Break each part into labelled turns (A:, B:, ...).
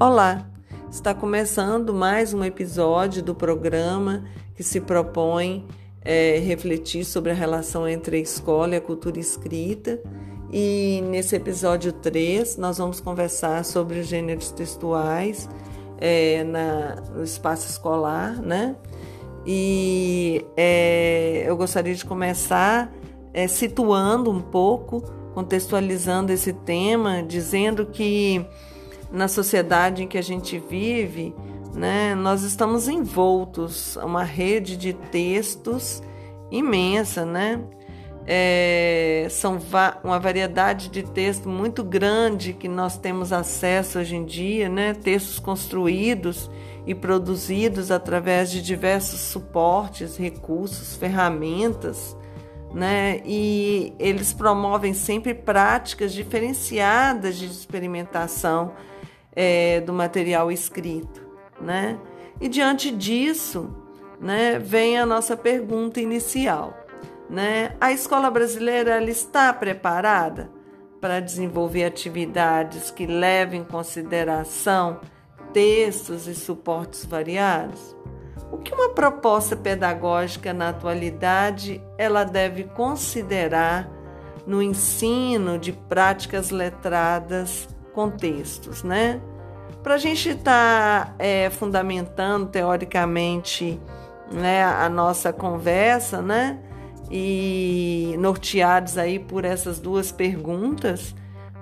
A: Olá, está começando mais um episódio do programa que se propõe é, refletir sobre a relação entre a escola e a cultura escrita. E nesse episódio 3, nós vamos conversar sobre os gêneros textuais é, na, no espaço escolar, né? E é, eu gostaria de começar é, situando um pouco, contextualizando esse tema, dizendo que na sociedade em que a gente vive, né, nós estamos envoltos a uma rede de textos imensa, né? É, são va uma variedade de textos muito grande que nós temos acesso hoje em dia, né? Textos construídos e produzidos através de diversos suportes, recursos, ferramentas, né? E eles promovem sempre práticas diferenciadas de experimentação é, do material escrito, né? E diante disso, né, vem a nossa pergunta inicial, né? A escola brasileira ela está preparada para desenvolver atividades que levem em consideração textos e suportes variados? O que uma proposta pedagógica na atualidade ela deve considerar no ensino de práticas letradas com textos, né? Para a gente estar tá, é, fundamentando teoricamente né, a nossa conversa, né? E norteados aí por essas duas perguntas,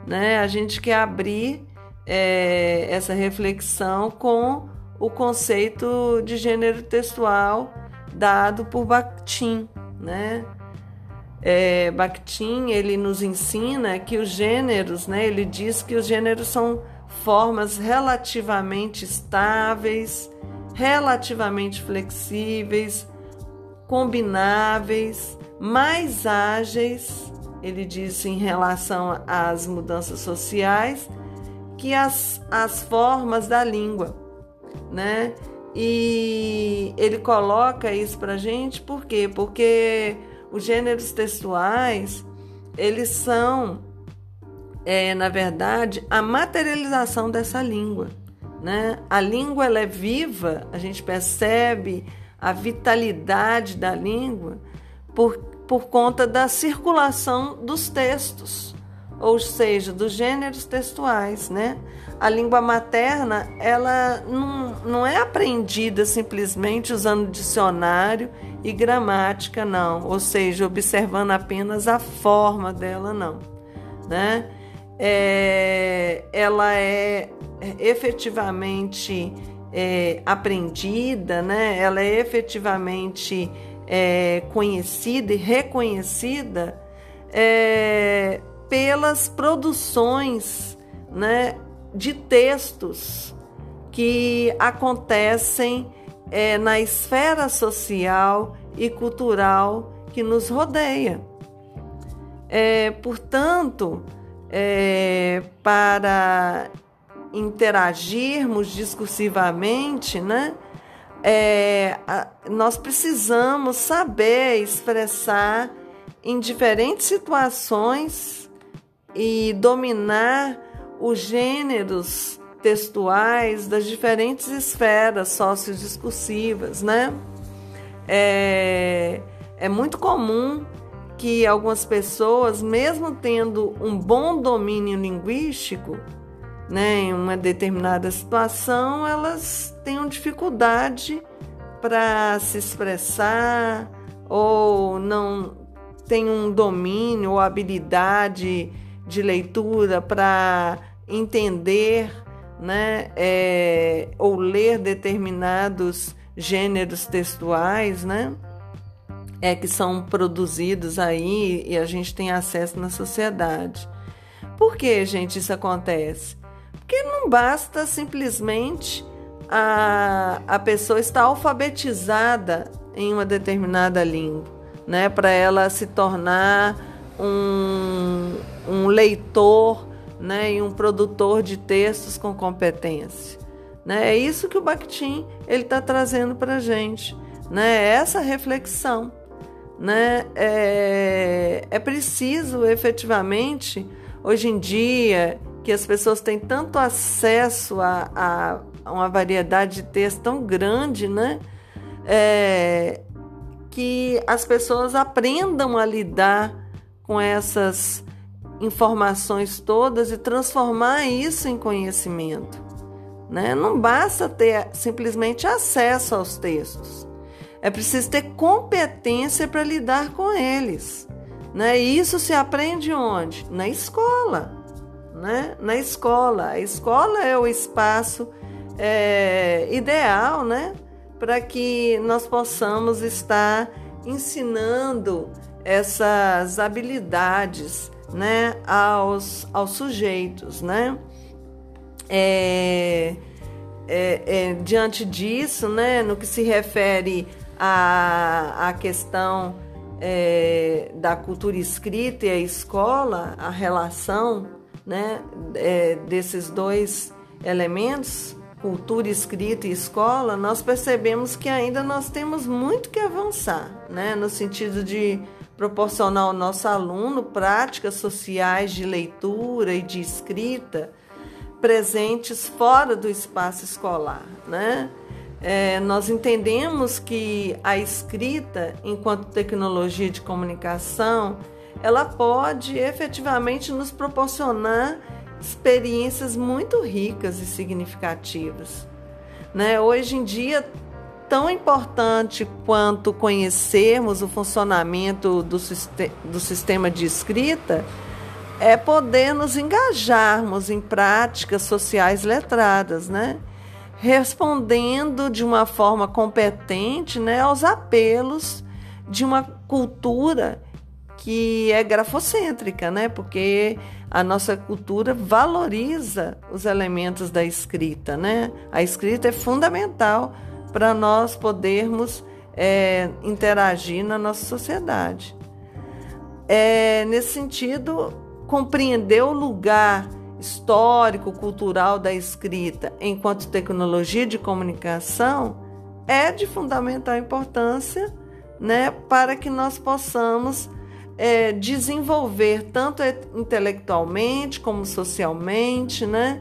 A: né? A gente quer abrir é, essa reflexão com o conceito de gênero textual dado por Bakhtin, né? É, Bakhtin ele nos ensina que os gêneros, né? Ele diz que os gêneros são formas relativamente estáveis, relativamente flexíveis, combináveis, mais ágeis, ele diz em relação às mudanças sociais, que as, as formas da língua, né? E ele coloca isso para gente por quê? Porque os gêneros textuais eles são, é, na verdade, a materialização dessa língua. Né? A língua ela é viva, a gente percebe a vitalidade da língua por, por conta da circulação dos textos, ou seja, dos gêneros textuais. Né? A língua materna ela não, não é aprendida simplesmente usando dicionário e gramática, não, ou seja, observando apenas a forma dela, não. Né? É, ela é efetivamente é, aprendida, né? ela é efetivamente é, conhecida e reconhecida é, pelas produções né, de textos que acontecem é, na esfera social e cultural que nos rodeia. É, portanto, é, para interagirmos discursivamente, né, é, a, nós precisamos saber expressar em diferentes situações e dominar os gêneros textuais das diferentes esferas sociodiscursivas, né? É, é muito comum que algumas pessoas, mesmo tendo um bom domínio linguístico, né, em uma determinada situação, elas tenham dificuldade para se expressar ou não têm um domínio ou habilidade de leitura para entender né, é, ou ler determinados gêneros textuais, né, é que são produzidos aí e a gente tem acesso na sociedade. Por que, gente, isso acontece? Porque não basta simplesmente a, a pessoa estar alfabetizada em uma determinada língua, né, para ela se tornar um, um leitor né, e um produtor de textos com competência. Né? É isso que o Bakhtin está trazendo para a gente, né? É essa reflexão. Né? É, é preciso efetivamente, hoje em dia, que as pessoas têm tanto acesso a, a, uma variedade de texto tão grande, né? É, que as pessoas aprendam a lidar com essas informações todas e transformar isso em conhecimento. Né? Não basta ter simplesmente acesso aos textos, é preciso ter competência para lidar com eles. Né? E isso se aprende onde? Na escola. Né? Na escola. A escola é o espaço é, ideal né? para que nós possamos estar ensinando essas habilidades né, aos, aos sujeitos. Né? É, é, é, diante disso, né, no que se refere à, à questão é, da cultura escrita e a escola, a relação né, é, desses dois elementos, cultura escrita e escola, nós percebemos que ainda nós temos muito que avançar, né, no sentido de proporcionar ao nosso aluno práticas sociais de leitura e de escrita presentes fora do espaço escolar, né? É, nós entendemos que a escrita, enquanto tecnologia de comunicação, ela pode efetivamente nos proporcionar experiências muito ricas e significativas. Né? Hoje em dia, tão importante quanto conhecermos o funcionamento do, do sistema de escrita é poder nos engajarmos em práticas sociais letradas, né? respondendo de uma forma competente né, aos apelos de uma cultura que é grafocêntrica, né? Porque a nossa cultura valoriza os elementos da escrita, né? A escrita é fundamental para nós podermos é, interagir na nossa sociedade. É, nesse sentido, compreender o lugar histórico, cultural da escrita enquanto tecnologia de comunicação é de fundamental importância né, para que nós possamos é, desenvolver tanto intelectualmente como socialmente. Né,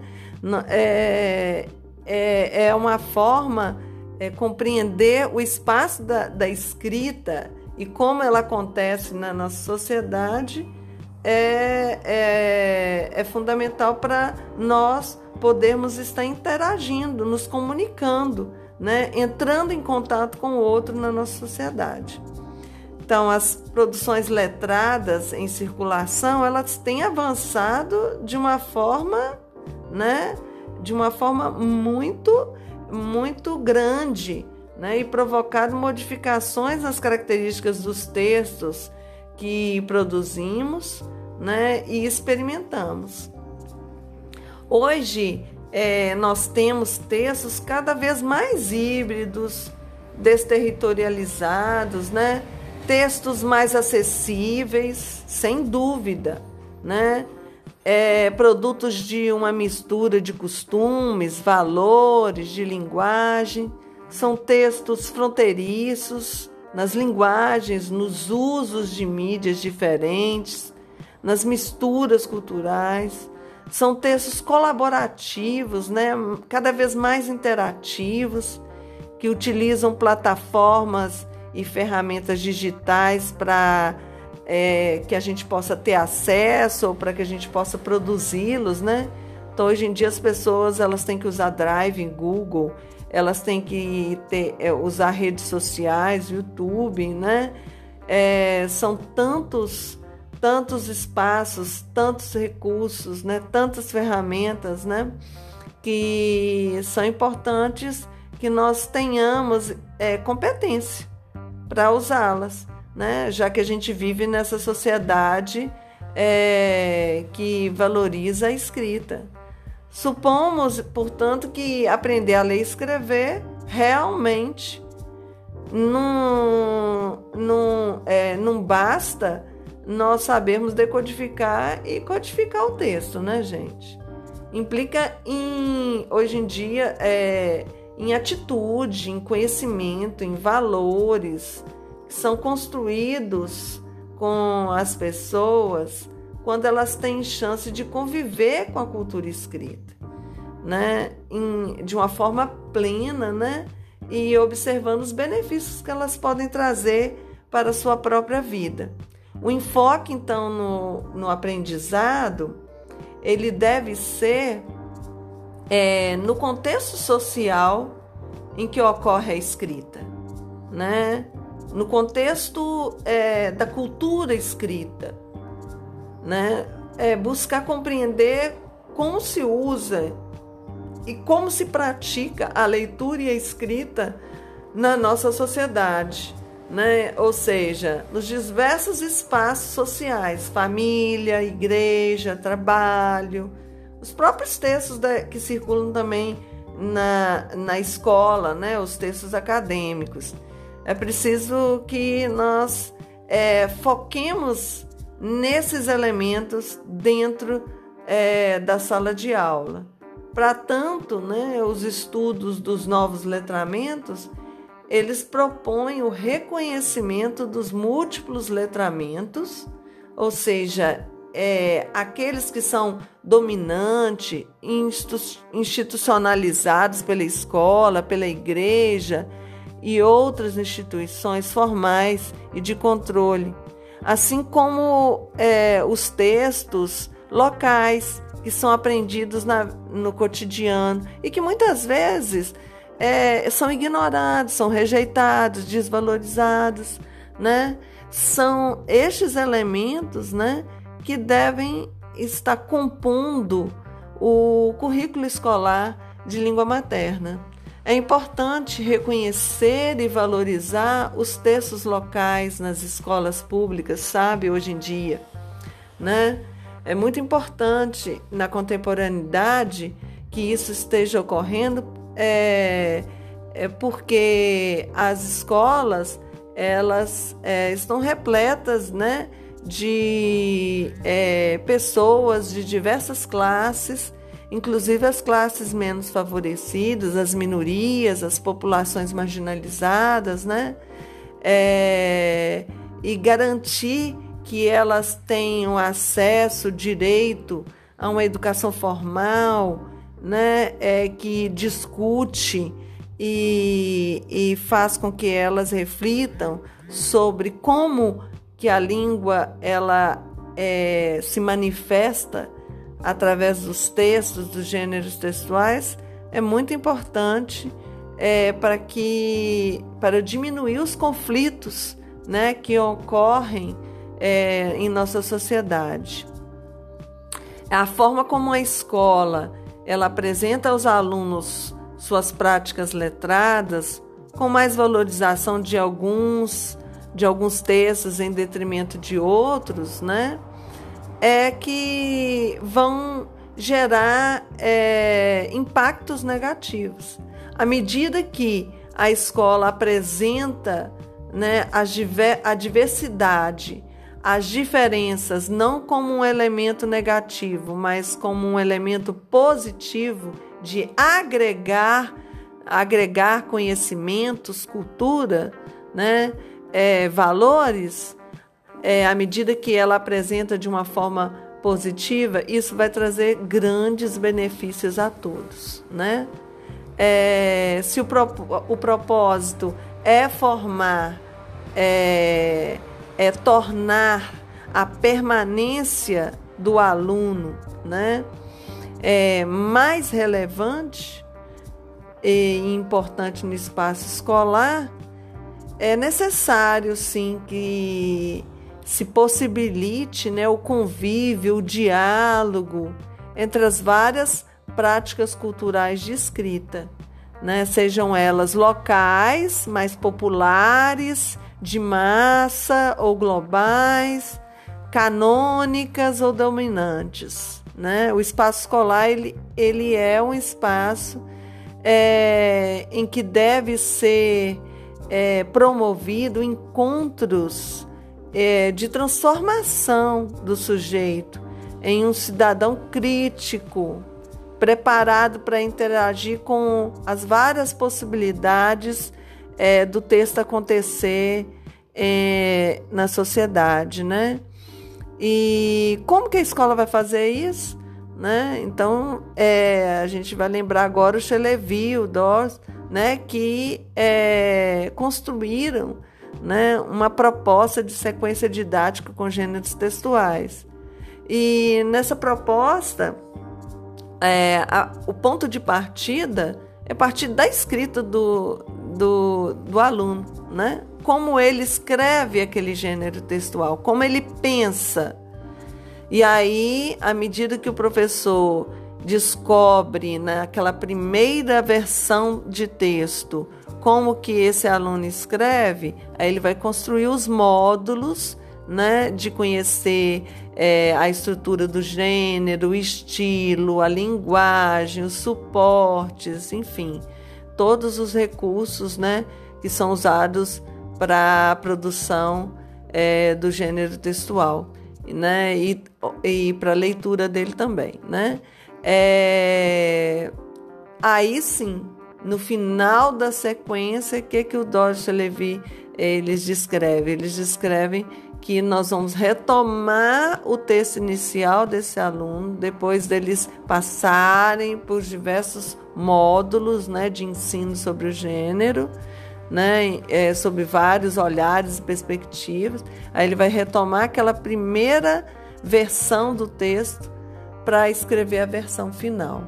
A: é, é, é uma forma é, compreender o espaço da, da escrita e como ela acontece na nossa sociedade é, é, é fundamental para nós podermos estar interagindo, nos comunicando, né? entrando em contato com o outro na nossa sociedade. Então, as produções letradas em circulação, elas têm avançado de uma forma, né, de uma forma muito, muito grande, né, e provocado modificações nas características dos textos, que produzimos né, e experimentamos. Hoje, é, nós temos textos cada vez mais híbridos, desterritorializados, né? textos mais acessíveis, sem dúvida, né? É, produtos de uma mistura de costumes, valores, de linguagem, são textos fronteiriços, nas linguagens, nos usos de mídias diferentes, nas misturas culturais. São textos colaborativos, né? cada vez mais interativos, que utilizam plataformas e ferramentas digitais para é, que a gente possa ter acesso ou para que a gente possa produzi-los, né? Então, hoje em dia, as pessoas elas têm que usar Drive, Google, elas têm que ter, é, usar redes sociais, YouTube, né? É, são tantos, tantos espaços, tantos recursos, né? Tantas ferramentas, né? Que são importantes que nós tenhamos é, competência para usá-las, né? Já que a gente vive nessa sociedade é, que valoriza a escrita. Supomos, portanto, que aprender a ler e escrever realmente não, não, é, não basta nós sabermos decodificar e codificar o texto, né, gente? Implica em, hoje em dia, é, em atitude, em conhecimento, em valores são construídos com as pessoas quando elas têm chance de conviver com a cultura escrita, né? Em, de uma forma plena, né? E observando os benefícios que elas podem trazer para a sua própria vida. O enfoque, então, no, no aprendizado, ele deve ser é, no contexto social em que ocorre a escrita, né? No contexto é, da cultura escrita, né? É buscar compreender como se usa e como se pratica a leitura e a escrita na nossa sociedade, né? Ou seja, nos diversos espaços sociais, família, igreja, trabalho, os próprios textos da, que circulam também na, na escola, né? Os textos acadêmicos. É preciso que nós é, foquemos nesses elementos dentro é, da sala de aula. Para tanto, né, os estudos dos novos letramentos, eles propõem o reconhecimento dos múltiplos letramentos, ou seja, é, aqueles que são dominantes, institucionalizados pela escola, pela igreja, e outras instituições formais e de controle, assim como é, os textos locais que são aprendidos na, no cotidiano e que muitas vezes é, são ignorados, são rejeitados, desvalorizados, né? São estes elementos, né, que devem estar compondo o currículo escolar de língua materna. É importante reconhecer e valorizar os textos locais nas escolas públicas, sabe, hoje em dia, né? É muito importante na contemporaneidade que isso esteja ocorrendo, é, é porque as escolas elas é, estão repletas, né, de é, pessoas de diversas classes inclusive as classes menos favorecidas, as minorias, as populações marginalizadas, né? É, e garantir que elas tenham acesso, direito a uma educação formal, né? É, que discute e, e faz com que elas reflitam sobre como que a língua ela é, se manifesta através dos textos, dos gêneros textuais, é muito importante é, para que para diminuir os conflitos né, que ocorrem é, em nossa sociedade. A forma como a escola ela apresenta aos alunos suas práticas letradas, com mais valorização de alguns de alguns textos em detrimento de outros, né? É que vão gerar é, impactos negativos. À medida que a escola apresenta né, a, diversidade, as diferenças, não como um elemento negativo, mas como um elemento positivo de agregar, agregar conhecimentos, cultura, né, é, valores, é, à medida que ela apresenta de uma forma positiva, isso vai trazer grandes benefícios a todos, né? É, se o, o propósito é formar, é, é tornar a permanência do aluno, né, é mais relevante e importante no espaço escolar, é necessário sim que se possibilite né, o convívio, o diálogo entre as várias práticas culturais de escrita, né, sejam elas locais, mais populares, de massa ou globais, canônicas ou dominantes. Né? O espaço escolar ele, ele é um espaço é, em que deve ser é, promovido encontros é, de transformação do sujeito em um cidadão crítico, preparado para interagir com as várias possibilidades é, do texto acontecer é, na sociedade, né? E como que a escola vai fazer isso? Né? Então, é, a gente vai lembrar agora o Chelevi, o Dors, né, que é, construíram né, uma proposta de sequência didática com gêneros textuais. E nessa proposta, é, a, o ponto de partida é partir da escrita do, do, do aluno, né? Como ele escreve aquele gênero textual, como ele pensa. E aí, à medida que o professor descobre naquela primeira versão de texto como que esse aluno escreve, aí ele vai construir os módulos né, de conhecer é, a estrutura do gênero, o estilo, a linguagem, os suportes, enfim, todos os recursos né, que são usados para a produção é, do gênero textual né, e, e para a leitura dele também. Né? É, aí sim, no final da sequência, o que, que o Dodge Levy eles descrevem? Eles descrevem que nós vamos retomar o texto inicial desse aluno, depois deles passarem por diversos módulos né, de ensino sobre o gênero, né, é, sobre vários olhares e perspectivas. Aí ele vai retomar aquela primeira versão do texto para escrever a versão final.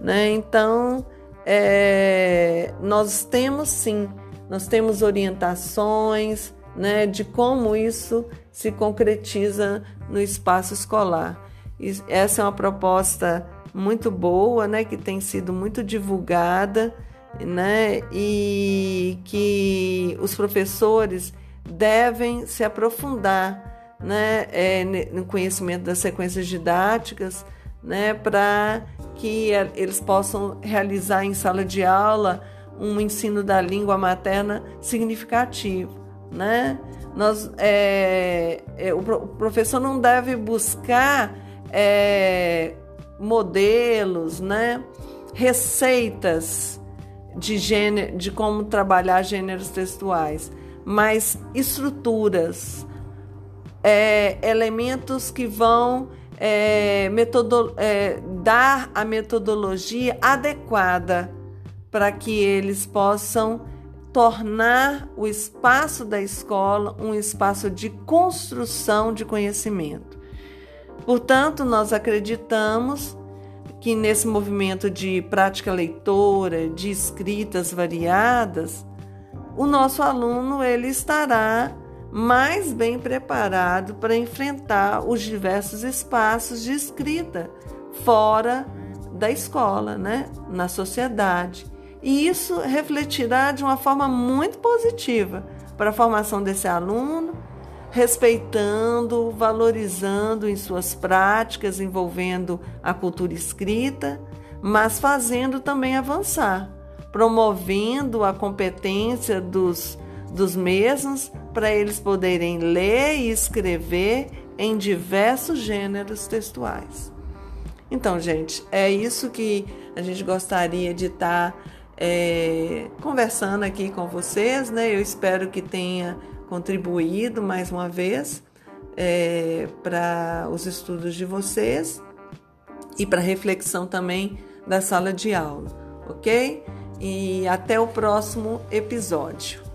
A: Né? Então, é, nós temos sim, nós temos orientações né, de como isso se concretiza no espaço escolar. E essa é uma proposta muito boa, né, que tem sido muito divulgada, né, e que os professores devem se aprofundar né, é, no conhecimento das sequências didáticas, né, para que eles possam realizar em sala de aula um ensino da língua materna significativo, né? Nós, é, é, o professor não deve buscar é, modelos, né? receitas de, gênero, de como trabalhar gêneros textuais, mas estruturas, elementos que vão é, metodo, é, dar a metodologia adequada para que eles possam tornar o espaço da escola um espaço de construção de conhecimento. Portanto, nós acreditamos que nesse movimento de prática leitora, de escritas variadas, o nosso aluno ele estará mais bem preparado para enfrentar os diversos espaços de escrita fora da escola, né? na sociedade. E isso refletirá de uma forma muito positiva para a formação desse aluno, respeitando, valorizando em suas práticas envolvendo a cultura escrita, mas fazendo também avançar, promovendo a competência dos, dos mesmos para eles poderem ler e escrever em diversos gêneros textuais. Então, gente, é isso que a gente gostaria de estar tá, é, conversando aqui com vocês, né? Eu espero que tenha contribuído mais uma vez é, para os estudos de vocês e para reflexão também da sala de aula, ok? E até o próximo episódio.